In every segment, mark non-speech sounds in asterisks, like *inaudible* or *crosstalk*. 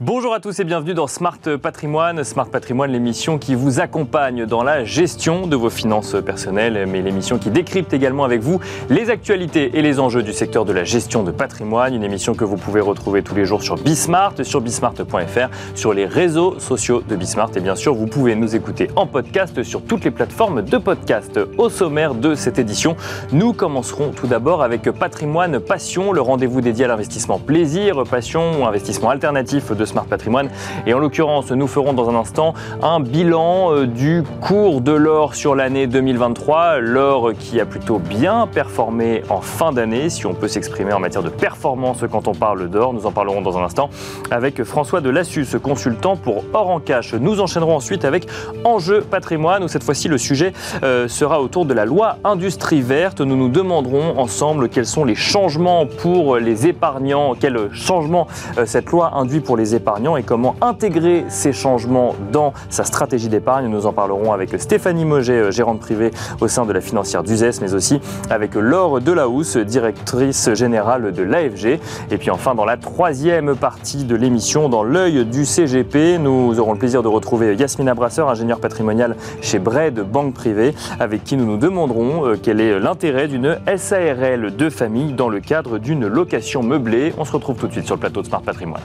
Bonjour à tous et bienvenue dans Smart Patrimoine. Smart Patrimoine, l'émission qui vous accompagne dans la gestion de vos finances personnelles, mais l'émission qui décrypte également avec vous les actualités et les enjeux du secteur de la gestion de patrimoine. Une émission que vous pouvez retrouver tous les jours sur Bismart, sur bismart.fr, sur les réseaux sociaux de Bismart. Et bien sûr, vous pouvez nous écouter en podcast sur toutes les plateformes de podcast. Au sommaire de cette édition, nous commencerons tout d'abord avec Patrimoine Passion, le rendez-vous dédié à l'investissement plaisir, passion ou investissement alternatif de Smart Patrimoine. Et en l'occurrence, nous ferons dans un instant un bilan euh, du cours de l'or sur l'année 2023. L'or qui a plutôt bien performé en fin d'année, si on peut s'exprimer en matière de performance quand on parle d'or. Nous en parlerons dans un instant avec François de Lassus, consultant pour Or en Cash. Nous enchaînerons ensuite avec Enjeu patrimoine, où cette fois-ci le sujet euh, sera autour de la loi industrie verte. Nous nous demanderons ensemble quels sont les changements pour les épargnants, quels changements euh, cette loi induit pour les épargnants et comment intégrer ces changements dans sa stratégie d'épargne. Nous en parlerons avec Stéphanie Moget, euh, gérante privée au sein de la financière d'UZES, mais aussi avec Laure Delahousse, directrice générale de l'AFG. Et puis enfin, dans la troisième partie de l'émission, dans l'œil du CGP, nous aurons le plaisir de retrouver Yasmina Brasseur, ingénieure patrimoniale chez Bred Banque Privée, avec qui nous nous demanderons euh, quel est l'intérêt d'une SARL de famille dans le cadre d'une location meublée. On se retrouve tout de suite sur le plateau de Smart Patrimoine.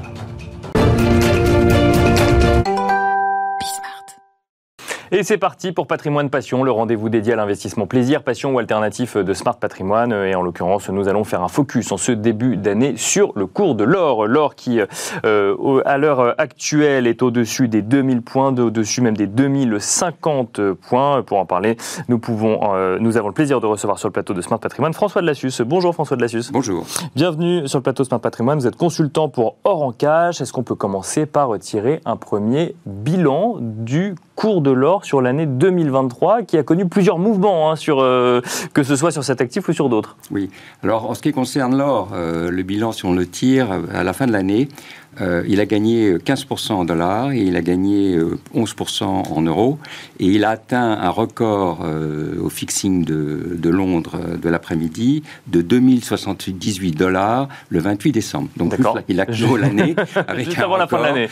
Et c'est parti pour Patrimoine Passion, le rendez-vous dédié à l'investissement plaisir, passion ou alternatif de Smart Patrimoine. Et en l'occurrence, nous allons faire un focus en ce début d'année sur le cours de l'or. L'or qui, euh, à l'heure actuelle, est au-dessus des 2000 points, au-dessus même des 2050 points. Pour en parler, nous, pouvons, euh, nous avons le plaisir de recevoir sur le plateau de Smart Patrimoine François de Lassus. Bonjour François de Lassus. Bonjour. Bienvenue sur le plateau Smart Patrimoine. Vous êtes consultant pour Or en Cash. Est-ce qu'on peut commencer par tirer un premier bilan du cours de l'or sur l'année 2023 qui a connu plusieurs mouvements, hein, sur, euh, que ce soit sur cet actif ou sur d'autres. Oui, alors en ce qui concerne l'or, euh, le bilan, si on le tire à la fin de l'année, euh, il a gagné 15% en dollars et il a gagné 11% en euros. Et il a atteint un record au fixing de, de Londres de l'après-midi de 2078 dollars le 28 décembre. Donc il a clos l'année *laughs* avec Juste avant la fin de l'année.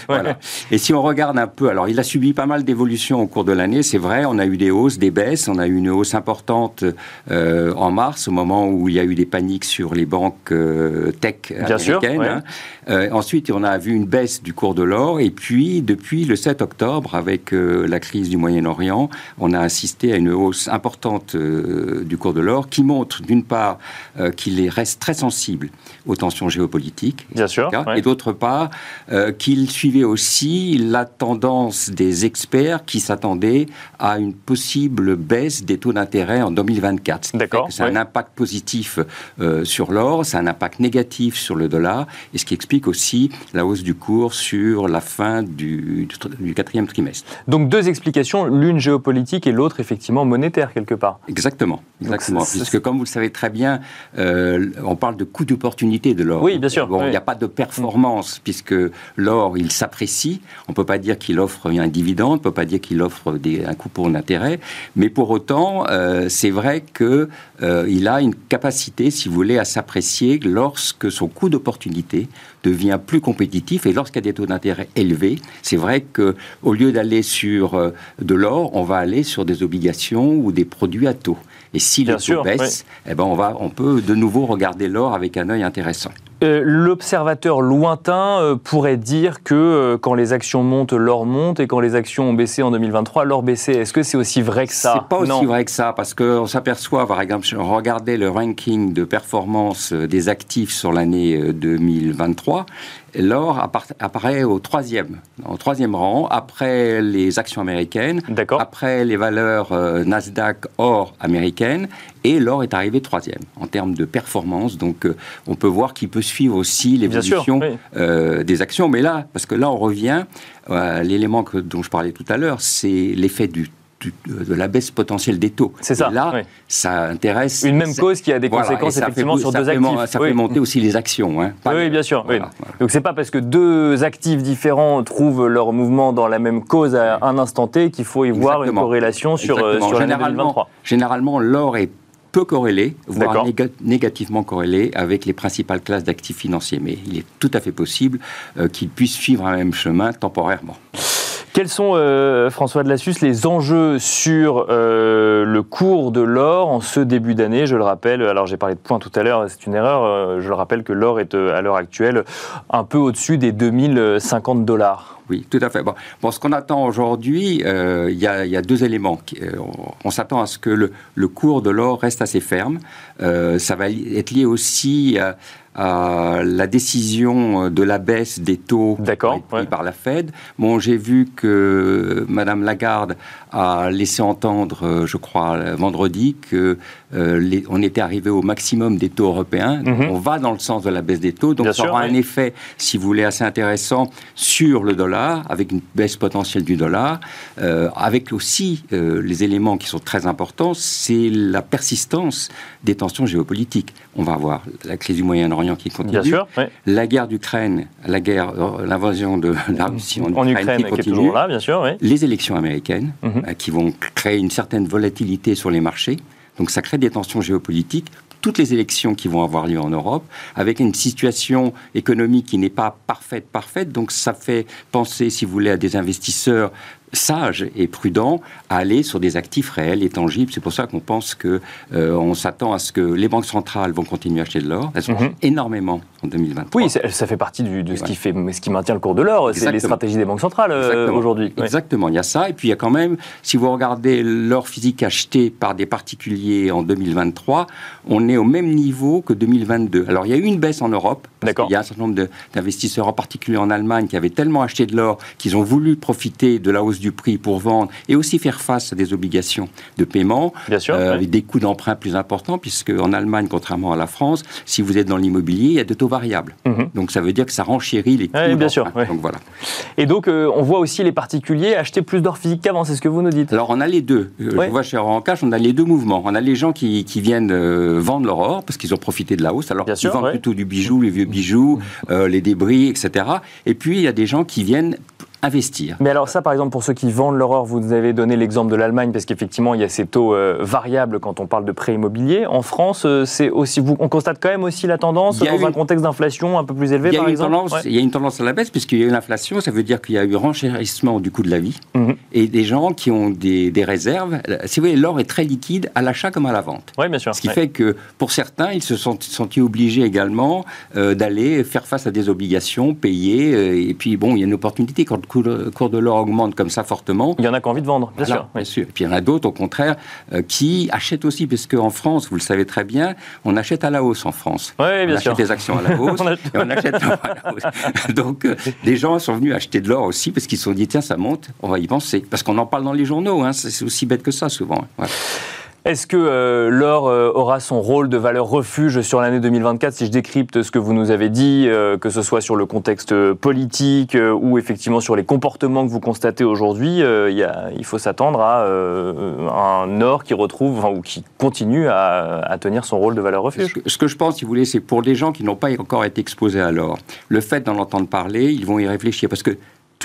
Et si on regarde un peu, alors il a subi pas mal d'évolutions au cours de l'année, c'est vrai, on a eu des hausses, des baisses. On a eu une hausse importante euh, en mars, au moment où il y a eu des paniques sur les banques euh, tech américaines. Hein. Euh, ensuite, on a vu une baisse du cours de l'or. Et puis, depuis le 7 octobre, avec la crise du Moyen-Orient, on a assisté à une hausse importante du cours de l'or qui montre, d'une part, qu'il reste très sensible aux tensions géopolitiques. Bien sûr. Et d'autre part, qu'il suivait aussi la tendance des experts qui s'attendait à une possible baisse des taux d'intérêt en 2024. D'accord. C'est un impact positif euh, sur l'or, c'est un impact négatif sur le dollar, et ce qui explique aussi la hausse du cours sur la fin du, du quatrième trimestre. Donc deux explications, l'une géopolitique et l'autre effectivement monétaire quelque part. Exactement, exactement. Puisque comme vous le savez très bien, euh, on parle de coût d'opportunité de l'or. Oui, bien sûr. Bon, il n'y a pas de performance puisque l'or, il s'apprécie. On ne peut pas dire qu'il offre un dividende, on ne peut pas dire qu'il offre des, un coupon d'intérêt, mais pour autant, euh, c'est vrai qu'il euh, a une capacité, si vous voulez, à s'apprécier lorsque son coût d'opportunité devient plus compétitif et lorsqu'il y a des taux d'intérêt élevés, c'est vrai que au lieu d'aller sur euh, de l'or, on va aller sur des obligations ou des produits à taux. Et si le taux baisse, eh ben on, va, on peut de nouveau regarder l'or avec un œil intéressant. Euh, l'observateur lointain euh, pourrait dire que euh, quand les actions montent, l'or monte, et quand les actions ont baissé en 2023, l'or baissait. Est-ce que c'est aussi vrai que ça? C'est pas aussi vrai que ça, parce qu'on s'aperçoit, par exemple, regardez le ranking de performance des actifs sur l'année 2023, l'or apparaît au troisième, au troisième rang, après les actions américaines, après les valeurs Nasdaq or américaines, et l'or est arrivé troisième en termes de performance. Donc, on peut voir qu'il peut suivre aussi l'évolution euh, des actions. Mais là, parce que là, on revient à l'élément dont je parlais tout à l'heure, c'est l'effet du de la baisse potentielle des taux. C'est ça. là, ça intéresse. Une même cause qui a des conséquences effectivement sur deux actifs. Ça fait monter aussi les actions. Hein. oui, bien sûr. Donc, Donc c'est pas parce que deux actifs différents trouvent leur mouvement dans la même cause à un instant T qu'il faut y voir une corrélation sur, euh, sur l'année 2023. Généralement, l'or est peu corrélé, voire négativement corrélé avec les principales classes d'actifs financiers. Mais il est tout à fait possible euh, qu'ils puissent suivre un même chemin temporairement. Quels sont, euh, François de Lassus, les enjeux sur euh, le cours de l'or en ce début d'année? Je le rappelle, alors j'ai parlé de points tout à l'heure, c'est une erreur. je le rappelle que l'or est à l'heure actuelle un peu au-dessus des 2050 dollars. Oui, tout à fait. Bon, ce qu'on attend aujourd'hui, il y, a deux éléments. on s'attend à ce que le, le cours de l'or reste assez ferme. ça va être lié aussi à à la décision de la baisse des taux pris par la Fed. Bon, j'ai vu que Madame Lagarde a laissé entendre, euh, je crois, vendredi, que euh, on était arrivé au maximum des taux européens. Mhm. On va dans le sens de la baisse des taux, donc ça aura un effet, si vous voulez, assez intéressant sur le dollar, avec une baisse potentielle du dollar, euh, avec aussi les éléments qui sont très importants, c'est la persistance des tensions géopolitiques. On va avoir la crise du Moyen-Orient qui continue, la guerre d'Ukraine, la guerre, l'invasion de la Russie en, Ukraine, qui continue, là, bien sûr, les élections américaines. Mhm. Euh, qui vont créer une certaine volatilité sur les marchés. Donc ça crée des tensions géopolitiques. Toutes les élections qui vont avoir lieu en Europe, avec une situation économique qui n'est pas parfaite, parfaite. Donc ça fait penser, si vous voulez, à des investisseurs sage et prudent à aller sur des actifs réels et tangibles. C'est pour ça qu'on pense que euh, on s'attend à ce que les banques centrales vont continuer à acheter de l'or. Elles sont mhm. énormément en 2023. Oui, ça, fait partie de ce qui fait, ce qui maintient le cours de l'or. C'est les stratégies des banques centrales euh, aujourd'hui. Exactement. Il y a ça. Et puis il y a quand même, si vous regardez l'or physique acheté par des particuliers en 2023, on est au même niveau que 2022. Alors il y a eu une baisse en Europe. D'accord. Il y a un certain nombre d'investisseurs, en particulier en Allemagne, qui avaient tellement acheté de l'or qu'ils ont voulu profiter de la hausse du prix pour vendre et aussi faire face à des obligations de paiement, Bien sûr, euh, avec des coûts d'emprunt plus importants, puisque en Allemagne, contrairement à la France, si vous êtes dans l'immobilier, il y a des taux variables. Mhm. Donc ça veut dire que ça renchérit les coûts. bien sûr. Donc voilà. Et donc euh, on voit aussi les particuliers acheter plus d'or physique qu'avant, c'est ce que vous nous dites. Alors on a les deux. Euh, je vois chez Orange Cash, on a les deux mouvements. On a les gens qui, qui viennent vendre leur or parce qu'ils ont profité de la hausse. Alors ils vendent plutôt du bijou, les vieux bijoux, les débris, etc. Et puis il y a des gens qui viennent investir. Mais alors ça, par exemple, pour ceux qui vendent l'horreur, vous avez donné l'exemple de l'Allemagne, parce qu'effectivement, il y a ces taux euh, variables quand on parle de prêt immobilier. En France, euh, c'est aussi, vous, on constate quand même aussi la tendance dans un contexte d'inflation un peu plus élevé, par exemple Il y a une tendance à la baisse, puisqu'il y a eu l'inflation, ça veut dire qu'il y a eu renchérissement du coût de la vie, mhm. et des gens qui ont des, réserves. Si vous voulez, l'or est très liquide à l'achat comme à la vente. Oui, bien sûr. Ce qui fait que, pour certains, ils se sont sentis obligés également euh, d'aller faire face à des obligations, payer, et puis bon, il y a une opportunité quand cours de l'or augmente comme ça fortement. Il y en a qui ont envie de vendre, bien sûr. Bien sûr. Et puis il y en a d'autres, au contraire, euh, qui achètent aussi, parce qu'en France, vous le savez très bien, on achète à la hausse en France. Oui, bien on sûr. achète des actions à la *laughs* hausse et on achète à la hausse. *laughs* Donc, euh, des gens sont venus acheter de l'or aussi parce qu'ils se sont dit, tiens, ça monte, on va y penser. Parce qu'on en parle dans les journaux, hein, c'est aussi bête que ça souvent. Est-ce que euh, l'or euh, aura son rôle de valeur refuge sur l'année 2024 Si je décrypte ce que vous nous avez dit, euh, que ce soit sur le contexte politique ou effectivement sur les comportements que vous constatez aujourd'hui, il faut s'attendre à un or qui retrouve ou qui continue à, tenir son rôle de valeur refuge. Ce que, je pense, si vous voulez, c'est pour les gens qui n'ont pas encore été exposés à l'or, le fait d'en entendre parler, ils vont y réfléchir parce que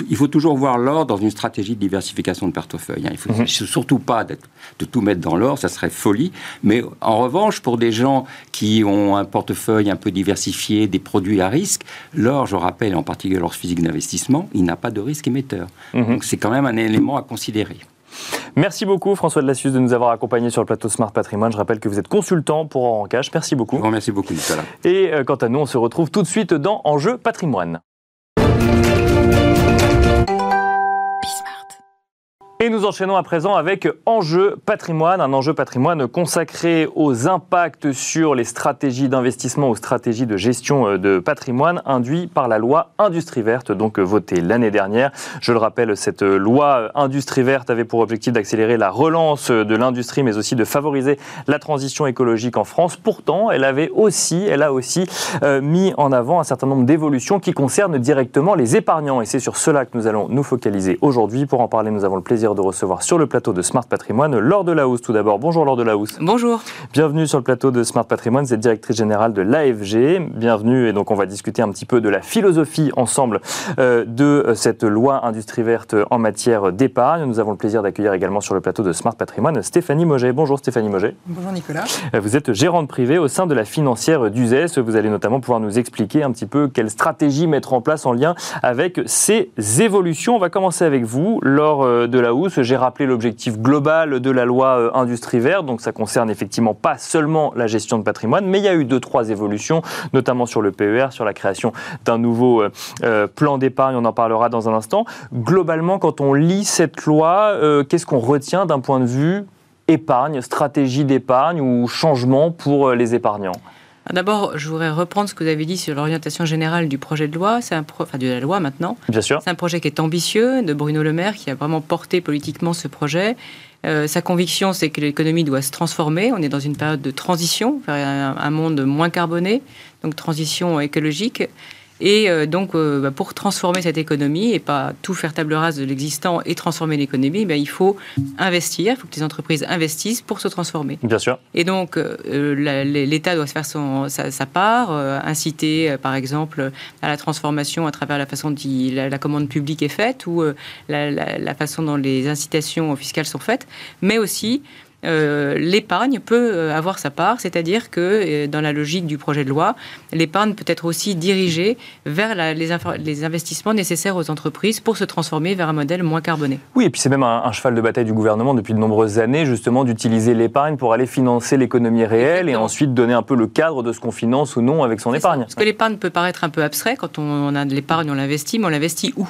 il faut toujours voir l'or dans une stratégie de diversification de portefeuille. Hein. Il ne faut mhm. surtout pas de tout mettre dans l'or, ça serait folie. Mais en revanche, pour des gens qui ont un portefeuille un peu diversifié, des produits à risque, l'or, je rappelle, en particulier l'or physique d'investissement, il n'a pas de risque émetteur. Mhm. Donc c'est quand même un élément à considérer. Merci beaucoup François de Lassus de nous avoir accompagnés sur le plateau Smart Patrimoine. Je rappelle que vous êtes consultant pour Oran Cash. Merci beaucoup. Merci beaucoup Nicolas. Et euh, quant à nous, on se retrouve tout de suite dans Enjeu Patrimoine. Et nous enchaînons à présent avec Enjeu patrimoine, un enjeu patrimoine consacré aux impacts sur les stratégies d'investissement, aux stratégies de gestion euh, de patrimoine induits par la loi Industrie verte, donc euh, votée l'année dernière. Je le rappelle, cette euh, loi Industrie verte avait pour objectif d'accélérer la relance de l'industrie, mais aussi de favoriser la transition écologique en France. Pourtant, elle avait aussi, elle a aussi mis en avant un certain nombre d'évolutions qui concernent directement les épargnants. Et c'est sur cela que nous allons nous focaliser aujourd'hui. Pour en parler, nous avons le plaisir plaisir de recevoir sur le plateau de Smart Patrimoine Laure Delahousse tout d'abord. Bonjour Laure Delahousse. Bonjour. Bienvenue sur le plateau de Smart Patrimoine, vous êtes directrice générale de l'AFG. Bienvenue et donc on va discuter un petit peu de la philosophie ensemble euh, de cette loi industrie verte en matière d'épargne. Nous avons le plaisir d'accueillir également sur le plateau de Smart Patrimoine Stéphanie Moget. Bonjour Stéphanie Moget. Bonjour Nicolas. Euh, vous êtes gérante privée au sein de la financière d'USES. Vous allez notamment pouvoir nous expliquer un petit peu quelle stratégie mettre en place en lien avec ces évolutions. On va commencer avec vous. Lors euh, j'ai rappelé l'objectif global de la loi euh, industrie verte. Donc ça concerne effectivement pas seulement la gestion de patrimoine, mais il y a eu deux, trois évolutions, notamment sur le PER, sur la création d'un nouveau euh, plan d'épargne. On en parlera dans un instant. Globalement, quand on lit cette loi, qu'est-ce qu'on retient d'un point de vue épargne, stratégie d'épargne ou changement pour les épargnants? D'abord, je voudrais reprendre ce que vous avez dit sur l'orientation générale du projet de loi, c'est un enfin de la loi maintenant. Bien sûr. C'est un projet qui est ambitieux de Bruno Le Maire qui a vraiment porté politiquement ce projet. Euh, sa conviction, c'est que l'économie doit se transformer. On est dans une période de transition vers un monde moins carboné, donc transition écologique. Et euh, donc, euh, bah, pour transformer cette économie et pas tout faire table rase de l'existant et transformer l'économie, bah, il faut investir, il faut que les entreprises investissent pour se transformer. Bien sûr. Et donc, euh, l'État doit se faire son, sa, part, inciter, par exemple, à la transformation à travers la façon dont la, commande publique est faite ou la, la, façon dont les incitations fiscales sont faites, mais aussi euh, l'épargne peut euh, avoir sa part, c'est-à-dire que euh, dans la logique du projet de loi, l'épargne peut être aussi dirigée vers les, investissements nécessaires aux entreprises pour se transformer vers un modèle moins carboné. Oui, et puis c'est même un, cheval de bataille du gouvernement depuis de nombreuses années, justement, d'utiliser l'épargne pour aller financer l'économie réelle et ensuite donner un peu le cadre de ce qu'on finance ou non avec son épargne. parce que l'épargne peut paraître un peu abstrait quand on a de l'épargne, on l'investit, mais on l'investit où?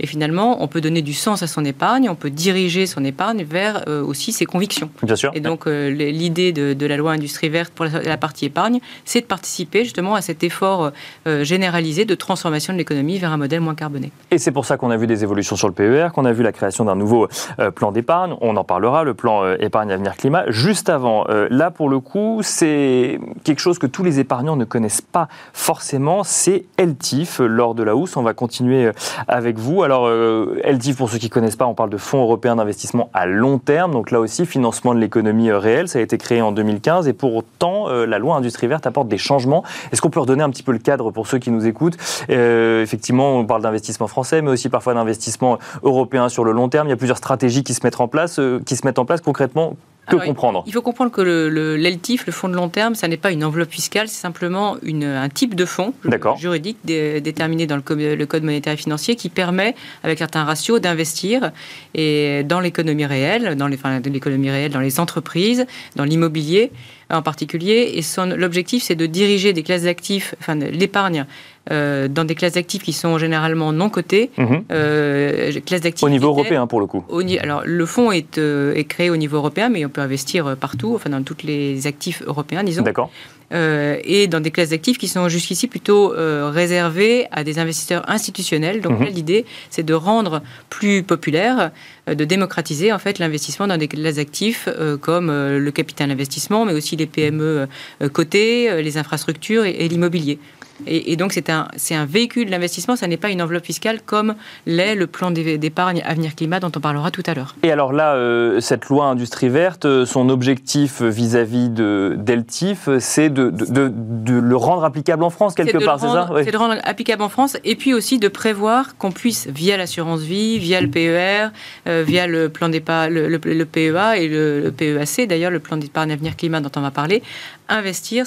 Et finalement, on peut donner du sens à son épargne, on peut diriger son épargne vers euh, aussi ses convictions. Bien sûr. Et donc, euh, l'idée de, la loi industrie verte pour la, partie épargne, c'est de participer justement à cet effort euh, généralisé de transformation de l'économie vers un modèle moins carboné. Et c'est pour ça qu'on a vu des évolutions sur le PER, qu'on a vu la création d'un nouveau plan d'épargne. On en parlera, le plan épargne avenir climat. Juste avant, là pour le coup, c'est quelque chose que tous les épargnants ne connaissent pas forcément. C'est LTIF. Lors de la housse, on va continuer avec vous. Alors, euh, LTIF, pour ceux qui ne connaissent pas, on parle de Fonds européen d'investissement à long terme. Donc là aussi, financement de l'économie euh, réelle. Ça a été créé en 2015 et pour autant, euh, la loi Industrie verte apporte des changements. Est-ce qu'on peut redonner un petit peu le cadre pour ceux qui nous écoutent? Effectivement, on parle d'investissement français, mais aussi parfois d'investissement européen sur le long terme. Il y a plusieurs stratégies qui se mettent en place. qui se mettent en place concrètement comprendre Il faut comprendre que l'ELTIF, le, le, fonds de long terme, ça n'est pas une enveloppe fiscale, c'est simplement une, un type de fonds juridique déterminé dans le, le, Code monétaire et financier qui permet, avec certains ratios, d'investir dans l'économie réelle, dans l'économie réelle, dans les entreprises, dans l'immobilier en particulier. Et l'objectif, c'est de diriger des classes d'actifs, enfin l'épargne, euh, dans des classes d'actifs qui sont généralement non cotées. Mhm. Euh, classes d'actifs au niveau européen, pour le coup. alors, le fonds est, euh, est, créé au niveau européen, mais on peut investir partout, enfin dans tous les actifs européens, disons. D'accord. Et dans des classes d'actifs qui sont jusqu'ici plutôt réservées à des investisseurs institutionnels. Donc mhm. l'idée, c'est de rendre plus populaire, de démocratiser en fait l'investissement dans des classes d'actifs comme le capital investissement, mais aussi les PME cotées, les infrastructures et l'immobilier. Et, donc, c'est un, un véhicule d'investissement, ça n'est pas une enveloppe fiscale comme l'est le plan d'épargne Avenir Climat dont on parlera tout à l'heure. Et alors là, euh, cette loi industrie verte, euh, son objectif vis-à-vis de d'Eltif, c'est de, de, de, le rendre applicable en France quelque part, c'est ça C'est de rendre applicable en France et puis aussi de prévoir qu'on puisse, via l'assurance vie, via le PER, euh, via le plan d'épargne, le, le, PEA et le, PEAC, d'ailleurs, le plan d'épargne Avenir Climat dont on va parler, investir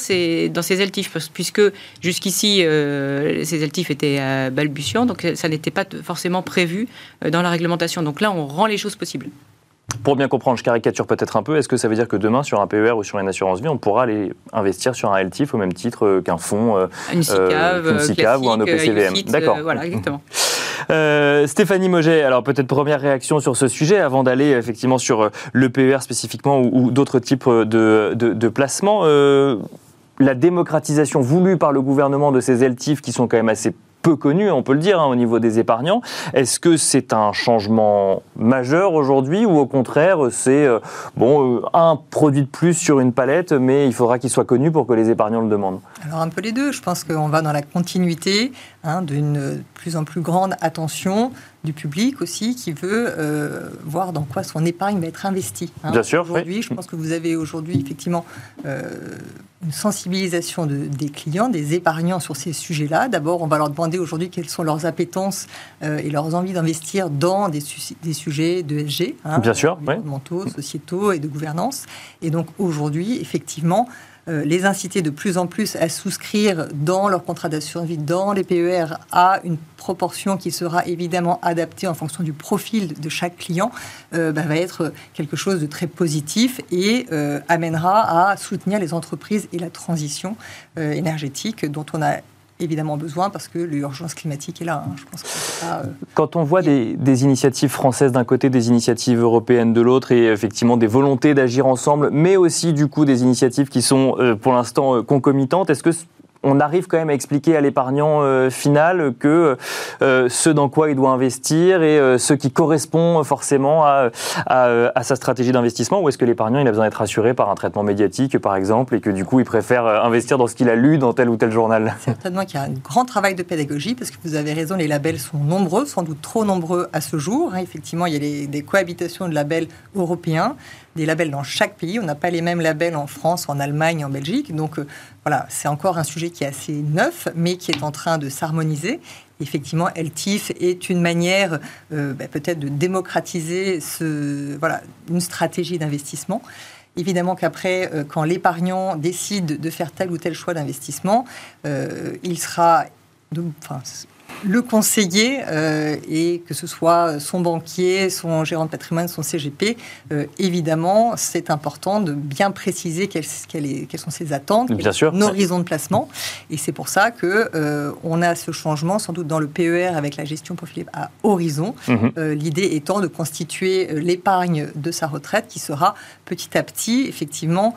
dans ces LTIF, puisque jusqu'ici, euh, ces LTIF étaient euh, balbutiants, donc ça n'était pas forcément prévu euh, dans la réglementation. Donc là, on rend les choses possibles. Pour bien comprendre, je caricature peut-être un peu, est-ce que ça veut dire que demain, sur un PER ou sur une assurance vie, on pourra aller investir sur un LTIF au même titre qu'un fonds, une SICAV, ou un OPCVM D'accord. voilà, exactement. *laughs* Euh, Stéphanie Moget, alors peut-être première réaction sur ce sujet avant d'aller effectivement sur euh, le PER spécifiquement ou, d'autres types de, placements. Euh, la démocratisation voulue par le gouvernement de ces LTIF qui sont quand même assez peu connu, on peut le dire, hein, au niveau des épargnants. Est-ce que c'est un changement majeur aujourd'hui ou au contraire c'est euh, bon euh, un produit de plus sur une palette, mais il faudra qu'il soit connu pour que les épargnants le demandent? Alors un peu les deux. Je pense qu'on va dans la continuité hein, d'une plus en plus grande attention du public aussi qui veut euh, voir dans quoi son épargne va être investie. Hein. Bien sûr. Aujourd'hui, je pense que vous avez aujourd'hui effectivement euh, une sensibilisation de, des clients, des épargnants sur ces sujets-là. D'abord, on va leur demander aujourd'hui quelles sont leurs appétences euh, et leurs envies d'investir dans des, des, sujets de SG, hein, Bien sûr, environnementaux, sociétaux et de gouvernance. Et donc aujourd'hui, effectivement, euh, les inciter de plus en plus à souscrire dans leur contrat d'assurance vie, dans les PER, à une proportion qui sera évidemment adaptée en fonction du profil de chaque client, euh, bah, va être quelque chose de très positif et euh, amènera à soutenir les entreprises et la transition énergétique dont on a évidemment besoin parce que l'urgence climatique est là. Hein. Euh, Quand on voit des, initiatives françaises d'un côté, des initiatives européennes de l'autre, et effectivement des volontés d'agir ensemble, mais aussi du coup des initiatives qui sont euh, pour l'instant euh, concomitantes, est-ce que on arrive quand même à expliquer à l'épargnant euh, final que euh, ce dans quoi il doit investir et euh, ce qui correspond forcément à, sa stratégie d'investissement Ou est-ce que l'épargnant il a besoin d'être assuré par un traitement médiatique, par exemple, et que du coup il préfère investir dans ce qu'il a lu dans tel ou tel journal? Certainement qu'il y a un grand travail de pédagogie, parce que vous avez raison, les labels sont nombreux, sans doute trop nombreux à ce jour. Hein. Effectivement, il y a des cohabitations de labels européens des labels dans chaque pays. On n'a pas les mêmes labels en France, en Allemagne, en Belgique. Donc euh, voilà, c'est encore un sujet qui est assez neuf, mais qui est en train de s'harmoniser. Effectivement, LTIF est une manière euh, bah, peut-être de démocratiser ce, voilà, une stratégie d'investissement. Évidemment qu'après, euh, quand l'épargnant décide de faire tel ou tel choix d'investissement, il sera enfin, le conseiller, euh, et que ce soit son banquier, son gérant de patrimoine, son CGP, euh, évidemment, c'est important de bien préciser quelles, sont ses attentes, bien sûr, horizons de placement. Et c'est pour ça que euh, on a ce changement, sans doute dans le PER avec la gestion profilée à horizon. Mhm. L'idée étant de constituer l'épargne de sa retraite qui sera petit à petit, effectivement,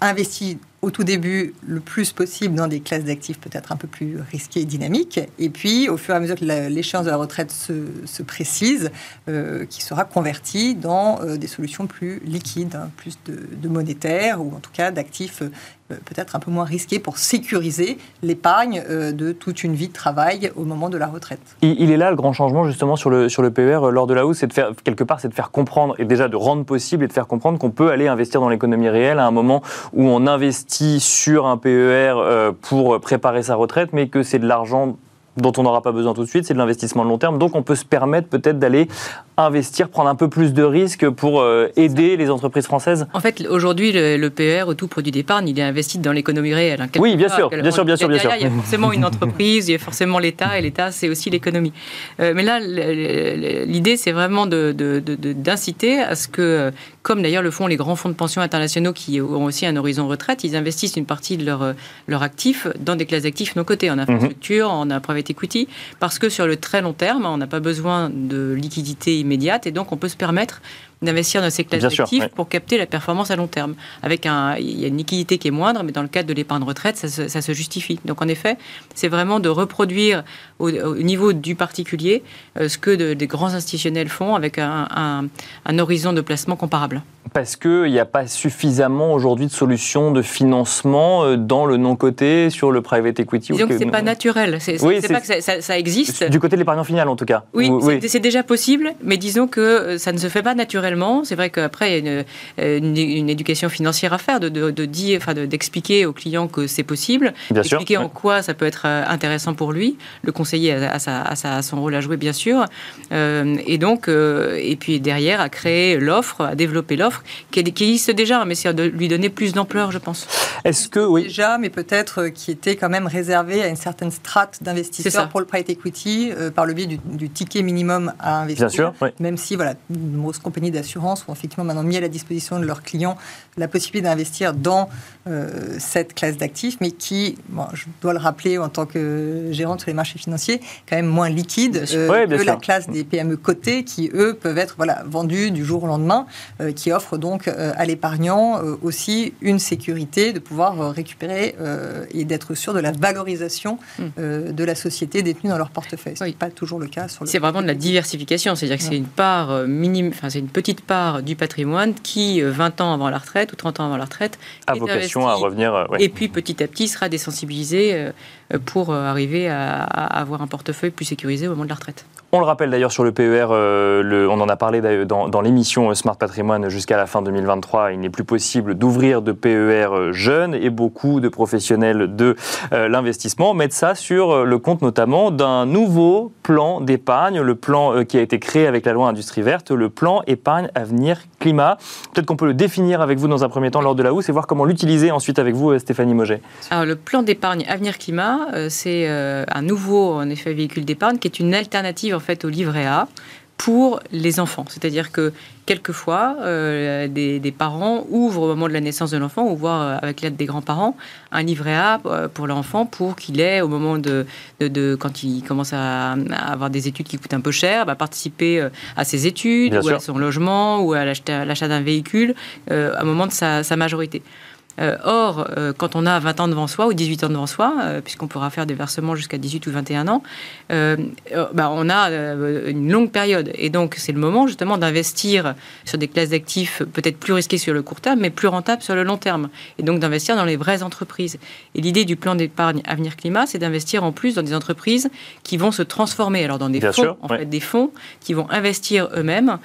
investie au tout début le plus possible dans des classes d'actifs peut-être un peu plus risquées et dynamiques, et puis au fur et à mesure que l'échéance de la retraite se, précise, euh, qui sera convertie dans euh, des solutions plus liquides, hein, plus de, de, monétaire, ou en tout cas d'actifs peut-être un peu moins risqué pour sécuriser l'épargne euh, de toute une vie de travail au moment de la retraite. Il est là le grand changement justement sur le, sur le PER euh, lors de la hausse, c'est de faire quelque part, c'est de faire comprendre et déjà de rendre possible et de faire comprendre qu'on peut aller investir dans l'économie réelle à un moment où on investit sur un PER pour préparer sa retraite, mais que c'est de l'argent dont on n'aura pas besoin tout de suite, c'est de l'investissement de long terme. Donc on peut se permettre peut-être d'aller investir, prendre un peu plus de risques pour euh, aider les entreprises françaises En fait, aujourd'hui, le, PER, ou tout produit d'épargne, il est investi dans l'économie réelle. Hein, oui, bien sûr, bien sûr, bien sûr, bien sûr. Il y a forcément une entreprise, il y a forcément l'État, et l'État, c'est aussi l'économie. Euh, mais là, l'idée, c'est vraiment d'inciter à ce que, comme d'ailleurs le font les grands fonds de pension internationaux qui ont aussi un horizon retraite, ils investissent une partie de leur, leur actif dans des classes d'actifs non cotées, en infrastructure, en private equity, parce que sur le très long terme, on n'a pas besoin de liquidité immédiate et donc on peut se permettre d'investir dans ces classes d'actifs pour capter la performance à long terme. Avec un, il y a une liquidité qui est moindre, mais dans le cadre de l'épargne retraite, ça se, justifie. Donc en effet, c'est vraiment de reproduire au, niveau du particulier euh, ce que des grands institutionnels font avec un, un horizon de placement comparable. Parce qu'il n'y a pas suffisamment aujourd'hui de solutions de financement euh, dans le non-coté sur le private equity. Donc ce n'est pas naturel. C'est oui, pas que ça, ça, existe. Du côté de l'épargnant final, en tout cas. Oui, c'est déjà possible, mais disons que euh, ça ne se fait pas naturellement. C'est vrai qu'après, il y a une, une, éducation financière à faire, de, de, dire, enfin, d'expliquer aux clients que c'est possible, d'expliquer en quoi ça peut être euh, intéressant pour lui. Le conseiller a, a, son rôle à jouer, bien sûr. et donc, et puis derrière, à créer l'offre, à développer l'offre qui, existe déjà, mais c'est de lui donner plus d'ampleur, je pense. Est-ce que oui Déjà, mais peut-être euh, qui était quand même réservé à une certaine strate d'investisseurs pour le private equity euh, par le biais du, ticket minimum à investir. Bien sûr. Même si voilà, de nombreuses compagnies d'assurance ont effectivement maintenant mis à la disposition de leurs clients la possibilité d'investir dans euh, cette classe d'actifs, mais qui, je dois le rappeler en tant que gérante sur les marchés financiers, quand même moins liquide que la classe des PME cotées qui, eux, peuvent être voilà, vendus du jour au lendemain, qui offrent donc euh, à l'épargnant euh, aussi une sécurité de pouvoir euh, récupérer et d'être sûr de la valorisation hmm. de la société détenue dans leur portefeuille. Ce n'est pas toujours le cas. C'est vraiment de la diversification, c'est-à-dire que c'est une part minime, enfin c'est une petite part du patrimoine qui, 20 ans avant la retraite ou 30 ans avant la retraite, a vocation à revenir. Et puis petit à petit sera désensibilisé pour arriver à avoir un portefeuille plus sécurisé au moment de la retraite. On le rappelle d'ailleurs sur le PER, euh, on en a parlé dans, dans l'émission Smart Patrimoine jusqu'à la fin 2023. Il n'est plus possible d'ouvrir de PER euh, jeunes et beaucoup de professionnels de euh, l'investissement mettent ça sur le compte notamment d'un nouveau plan d'épargne, le plan qui a été créé avec la loi Industrie Verte, le plan épargne avenir climat. Peut-être qu'on peut le définir avec vous dans un premier temps lors de la housse et voir comment l'utiliser ensuite avec vous, Stéphanie Moget. Alors le plan d'épargne avenir climat, c'est un nouveau en effet véhicule d'épargne qui est une alternative en fait au livret A pour les enfants. C'est-à-dire que quelquefois, euh, des, parents ouvrent au moment de la naissance de l'enfant, ou voire euh, avec l'aide des grands-parents, un livret A euh, pour l'enfant pour qu'il ait, au moment de, de, quand il commence à, avoir des études qui coûtent un peu cher, bah, participer à ses études, ou à son logement, ou à l'achat d'un véhicule, au moment de sa majorité. Euh, or, euh, quand on a 20 ans devant soi ou 18 ans devant soi, euh, puisqu'on pourra faire des versements jusqu'à 18 ou 21 ans, bah, on a une longue période. Et donc, c'est le moment justement d'investir sur des classes d'actifs peut-être plus risquées sur le court terme, mais plus rentables sur le long terme. Et donc, d'investir dans les vraies entreprises. Et l'idée du plan d'épargne Avenir Climat, c'est d'investir en plus dans des entreprises qui vont se transformer. Alors, dans des fonds, en fait, des fonds qui vont investir eux-mêmes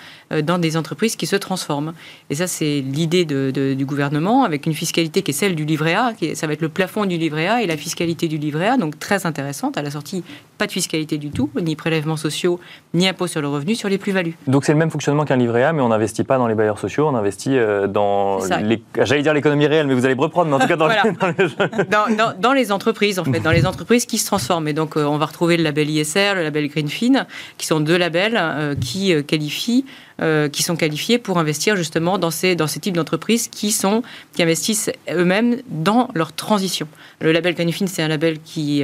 dans des entreprises qui se transforment. Et ça, c'est l'idée du gouvernement avec une fiscalité qui est celle du livret A, qui ça va être le plafond du livret A et la fiscalité du livret A, donc très intéressante. À la sortie, pas de fiscalité du tout, ni prélèvements sociaux, ni impôt sur le revenu sur les plus-values. Donc c'est le même fonctionnement qu'un livret A, mais on n'investit pas dans les bailleurs sociaux, on investit euh, dans, les, j'allais dire l'économie réelle, mais vous allez me reprendre, mais en tout cas dans, les... *laughs* dans, les entreprises, en fait, dans les entreprises qui se transforment. Et donc euh, on va retrouver le label ISR, le label Greenfin, qui sont deux labels euh, qui qualifient qui sont qualifiés pour investir justement dans ces, dans ces types d'entreprises qui, qui investissent eux-mêmes dans leur transition. Le label Greenfin, c'est un label qui,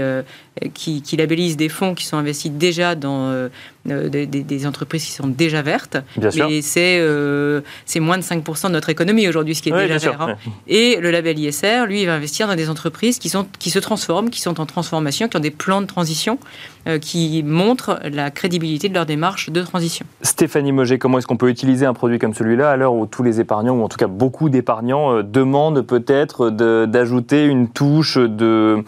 qui, qui, labellise des fonds qui sont investis déjà dans euh, euh, des, entreprises qui sont déjà vertes. Bien mais c'est euh, c'est moins de 5% de notre économie aujourd'hui, ce qui est déjà vert. Hein. Et le label ISR, lui, il va investir dans des entreprises qui, sont, qui se transforment, qui sont en transformation, qui ont des plans de transition qui montrent la crédibilité de leur démarche de transition. Stéphanie Moget, comment est-ce qu'on peut utiliser un produit comme celui-là à l'heure où tous les épargnants, ou en tout cas beaucoup d'épargnants, demandent peut-être d'ajouter une touche de,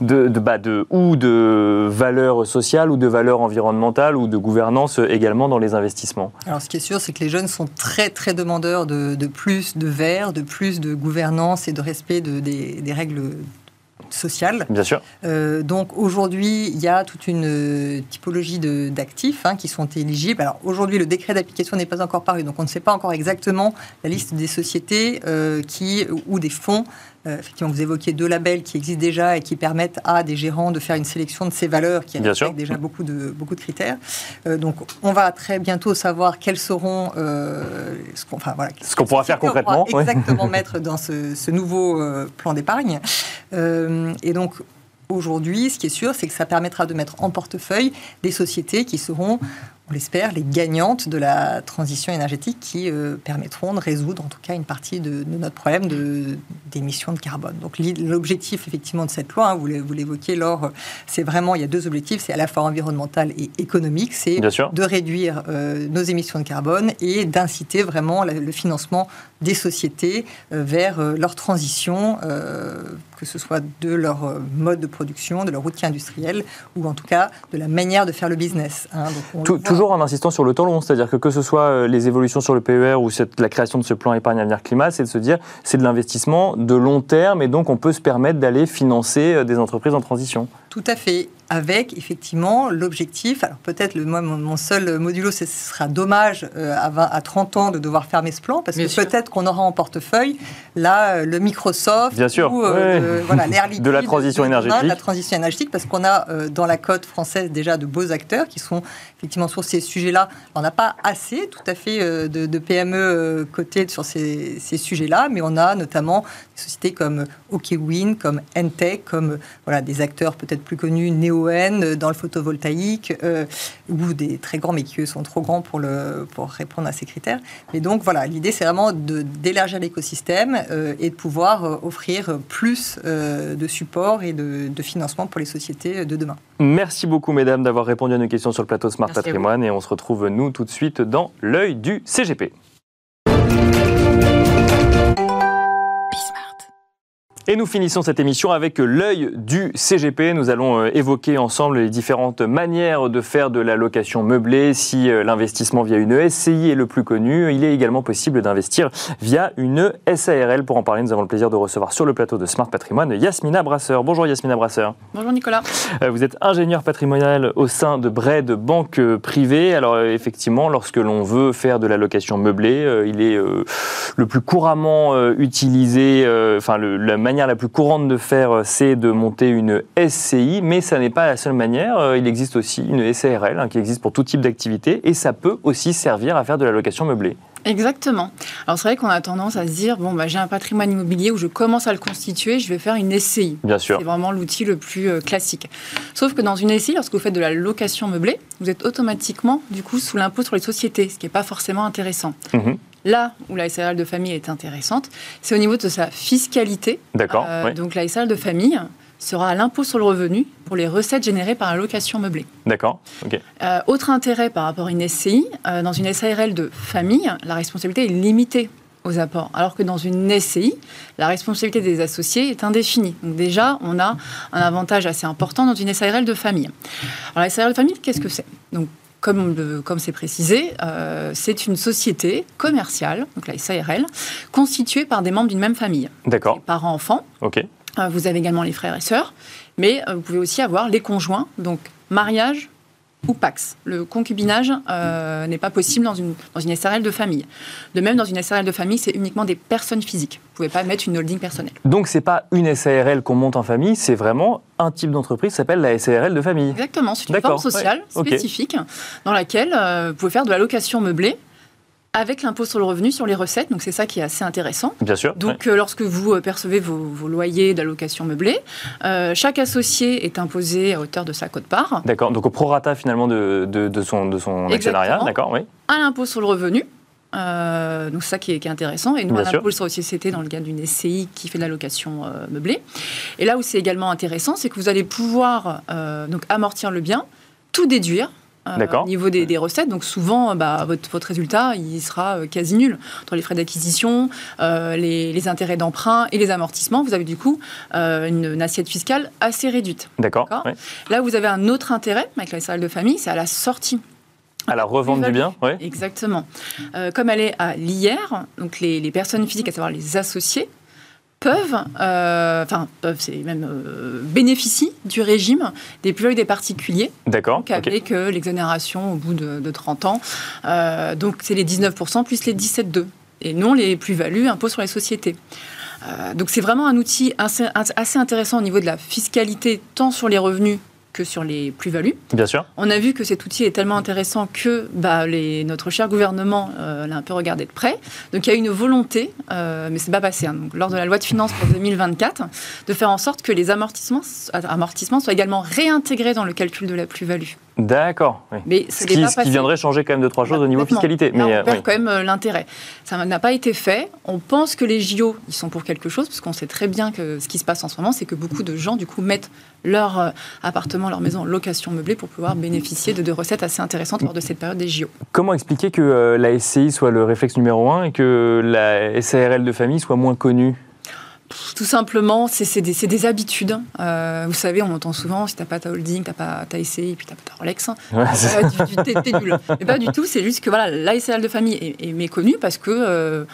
de, de, bah, de ou de valeur sociale ou de valeur environnementale ou de gouvernance également dans les investissements Alors ce qui est sûr, c'est que les jeunes sont très très demandeurs de, plus de verre, de plus de gouvernance et de respect de, des, règles sociales. Bien sûr. Euh, donc aujourd'hui, il y a toute une typologie d'actifs hein, qui sont éligibles. Alors aujourd'hui, le décret d'application n'est pas encore paru, donc on ne sait pas encore exactement la liste des sociétés euh, qui ou des fonds euh, effectivement, vous évoquiez deux labels qui existent déjà et qui permettent à des gérants de faire une sélection de ces valeurs qui respectent déjà beaucoup de, beaucoup de critères. Euh, donc, on va très bientôt savoir quels seront euh, ce qu'on enfin, voilà, ce qu'on pourra faire concrètement. exactement *laughs* mettre dans ce, ce nouveau plan d'épargne. et donc, aujourd'hui, ce qui est sûr, c'est que ça permettra de mettre en portefeuille des sociétés qui seront on l'espère, les gagnantes de la transition énergétique qui euh, permettront de résoudre en tout cas une partie de, notre problème d'émissions de, carbone. Donc l'objectif effectivement de cette loi, hein, vous l'évoquiez Laure, c'est vraiment, il y a deux objectifs, c'est à la fois environnemental et économique, c'est de réduire euh, nos émissions de carbone et d'inciter vraiment le financement des sociétés euh, vers leur transition, que ce soit de leur mode de production, de leur outil industriel ou en tout cas de la manière de faire le business. Hein. Toujours en insistant sur le temps long, c'est-à-dire que que ce soit euh, les évolutions sur le PER ou la création de ce plan épargne avenir climat, c'est de se dire c'est de l'investissement de long terme et donc on peut se permettre d'aller financer euh, des entreprises en transition. Tout à fait avec effectivement l'objectif, alors peut-être le, moi, mon seul modulo, ce sera dommage euh, à, à 30 ans de devoir fermer ce plan, parce que peut-être qu'on aura en portefeuille là euh, le Microsoft Bien sûr. ou euh, voilà, l'air *laughs* de la transition énergétique. De la transition énergétique, parce qu'on a dans la cote française déjà de beaux acteurs qui sont effectivement sur ces sujets-là. On n'a pas assez tout à fait de, PME cotées sur ces, ces sujets-là, mais on a notamment des sociétés comme OKWin, comme Entech, comme voilà, des acteurs peut-être plus connus, Neo euh, dans le photovoltaïque, euh, ou des très grands, mais qui sont trop grands pour, le, pour répondre à ces critères. Mais donc voilà, l'idée c'est vraiment d'élargir l'écosystème euh, et de pouvoir offrir plus de support et de, financement pour les sociétés de demain. Merci beaucoup mesdames d'avoir répondu à nos questions sur le plateau Smart Patrimoine et on se retrouve nous tout de suite dans l'œil du CGP. Et nous finissons cette émission avec l'œil du CGP. Nous allons euh, évoquer ensemble les différentes manières de faire de la location meublée. Si euh, l'investissement via une SCI est le plus connu, il est également possible d'investir via une SARL. Pour en parler, nous avons le plaisir de recevoir sur le plateau de Smart Patrimoine Yasmina Brasseur. Bonjour Yasmina Brasseur. Bonjour Nicolas. Euh, vous êtes ingénieur patrimonial au sein de Bred Banque Privée. Alors effectivement, lorsque l'on veut faire de la location meublée, il est le plus couramment utilisé, enfin la manière la plus courante de faire, euh, c'est de monter une SCI, mais ça n'est pas la seule manière. Euh, il existe aussi une SARL hein, qui existe pour tout type d'activité et ça peut aussi servir à faire de la location meublée. Exactement. Alors c'est vrai qu'on a tendance à se dire bon bah j'ai un patrimoine immobilier où je commence à le constituer, je vais faire une SCI. Bien sûr. C'est vraiment l'outil le plus euh, classique. Sauf que dans une SCI, lorsque vous faites de la location meublée, vous êtes automatiquement du coup sous l'impôt sur les sociétés, ce qui n'est pas forcément intéressant. Mhm. Là où la SARL de famille est intéressante, c'est au niveau de sa fiscalité. D'accord. Euh, donc la SARL de famille sera à l'impôt sur le revenu pour les recettes générées par la location meublée. D'accord. Euh, autre intérêt par rapport à une SCI, euh, dans une SARL de famille, la responsabilité est limitée aux apports, alors que dans une SCI, la responsabilité des associés est indéfinie. Donc déjà, on a un avantage assez important dans une SARL de famille. Alors la SARL de famille, qu'est-ce que c'est? Donc comme c'est précisé, euh, c'est une société commerciale, donc la SARL, constituée par des membres d'une même famille. D'accord. Parents-enfants. Ok. Euh, vous avez également les frères et sœurs, mais euh, vous pouvez aussi avoir les conjoints, donc mariage, ou Pax. Le concubinage euh, n'est pas possible dans une, dans une SRL de famille. De même, dans une SRL de famille, c'est uniquement des personnes physiques. Vous ne pouvez pas mettre une holding personnelle. Donc, ce n'est pas une SARL qu'on monte en famille, c'est vraiment un type d'entreprise qui s'appelle la SARL de famille. Exactement, c'est une forme sociale spécifique dans laquelle euh, vous pouvez faire de la location meublée avec l'impôt sur le revenu sur les recettes. Donc c'est ça qui est assez intéressant. Bien sûr. Donc euh, lorsque vous euh, percevez vos, loyers d'allocation meublée, euh, chaque associé est imposé à hauteur de sa cote-part. D'accord. Donc au prorata finalement de, de, son, de son actionnariat. D'accord, oui. À l'impôt sur le revenu. donc c'est ça qui est, qui est, intéressant. Et nous, Bien à l'impôt sur les sociétés dans le cadre d'une SCI qui fait de la location meublée. Et là où c'est également intéressant, c'est que vous allez pouvoir donc amortir le bien, tout déduire euh, au niveau des, recettes. Donc souvent, bah, votre, votre, résultat, il sera euh, quasi nul. Entre les frais d'acquisition, euh, les, intérêts d'emprunt et les amortissements, vous avez du coup une, assiette fiscale assez réduite. D'accord. Là, vous avez un autre intérêt avec la SRL de famille, c'est à la sortie. À la revente du bien, oui. Exactement. comme elle est à l'IR, donc les, les, personnes physiques, à savoir les associés, peuvent, euh, enfin peuvent, c'est même euh, bénéficient du régime des plus-values des particuliers. D'accord. Avec euh, l'exonération au bout de, 30 ans. donc c'est les 19% plus les 17,2 et non les plus-values impôts sur les sociétés. donc c'est vraiment un outil assez, assez intéressant au niveau de la fiscalité, tant sur les revenus que sur les plus-values. Bien sûr. On a vu que cet outil est tellement intéressant que bah, les, notre cher gouvernement euh, l'a un peu regardé de près. Donc il y a une volonté, euh, mais c'est pas passé, hein, donc, lors de la loi de finances pour 2024, de faire en sorte que les amortissements, amortissements soient également réintégrés dans le calcul de la plus-value. D'accord. Mais ce qui, ce qui, viendrait changer quand même deux trois choses au niveau fiscalité. mais on euh, perd quand même euh, l'intérêt. Ça n'a pas été fait. On pense que les JO ils sont pour quelque chose parce qu'on sait très bien que ce qui se passe en ce moment, c'est que beaucoup de gens du coup mettent leur euh, appartement, leur maison en location meublée pour pouvoir bénéficier de, de, recettes assez intéressantes lors de cette période des JO. Comment expliquer que la SCI soit le réflexe numéro un et que la SARL de famille soit moins connue? Tout simplement, c'est des, habitudes. Euh, vous savez, on entend souvent si t'as pas ta holding, t'as pas ta SCI, puis t'as pas ta Rolex, ouais, euh, t'es nul. Mais pas du tout. C'est juste que voilà, l'ASL de famille est, est méconnue parce que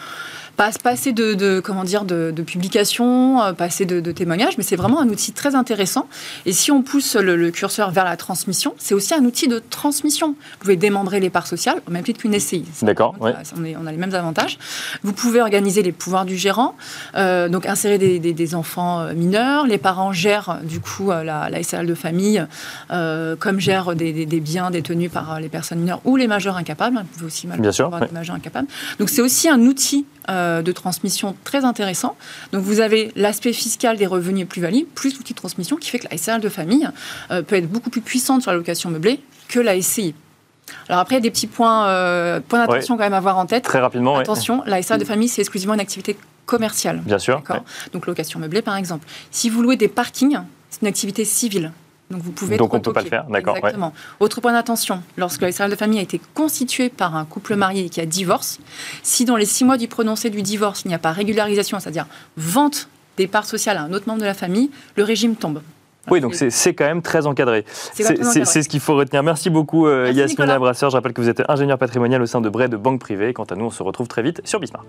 euh, pas, assez de, comment dire, de, publications, euh, pas assez de, témoignages, mais c'est vraiment un outil très intéressant. Et si on pousse le, curseur vers la transmission, c'est aussi un outil de transmission. Vous pouvez démembrer les parts sociales, au même titre qu'une SCI. D'accord. On, on, a les mêmes avantages. Vous pouvez organiser les pouvoirs du gérant, euh, donc insérer des, enfants euh, mineurs. Les parents gèrent du coup la, la SAL de famille, comme gèrent des, biens détenus par les personnes mineures ou les majeurs incapables. Vous pouvez aussi Bien sûr, des majeurs incapables. Donc c'est aussi un outil euh, de transmission très intéressant. Donc vous avez l'aspect fiscal des revenus et plus-values, plus l'outil de transmission qui fait que la SRL de famille euh, peut être beaucoup plus puissante sur la location meublée que la SCI. Alors après, il y a des petits points, euh, points d'attention quand même à avoir en tête. Très rapidement. Attention, la SRL de famille, c'est exclusivement une activité commerciale. Bien sûr. Donc location meublée, par exemple. Si vous louez des parkings, c'est une activité civile. Donc vous pouvez. Donc on ne peut pas le faire, d'accord. Exactement. Autre point d'attention, lorsque la de famille a été constituée par un couple marié qui a divorce, si dans les six mois du prononcé du divorce, il n'y a pas régularisation, c'est-à-dire vente départ social à un autre membre de la famille, le régime tombe. Oui, donc c'est quand même très encadré. C'est ce qu'il faut retenir. Merci beaucoup, euh, Yasmina Brasseur. Je rappelle que vous êtes ingénieur patrimonial au sein de Bray de Banque Privée. Quant à nous, on se retrouve très vite sur Bismart.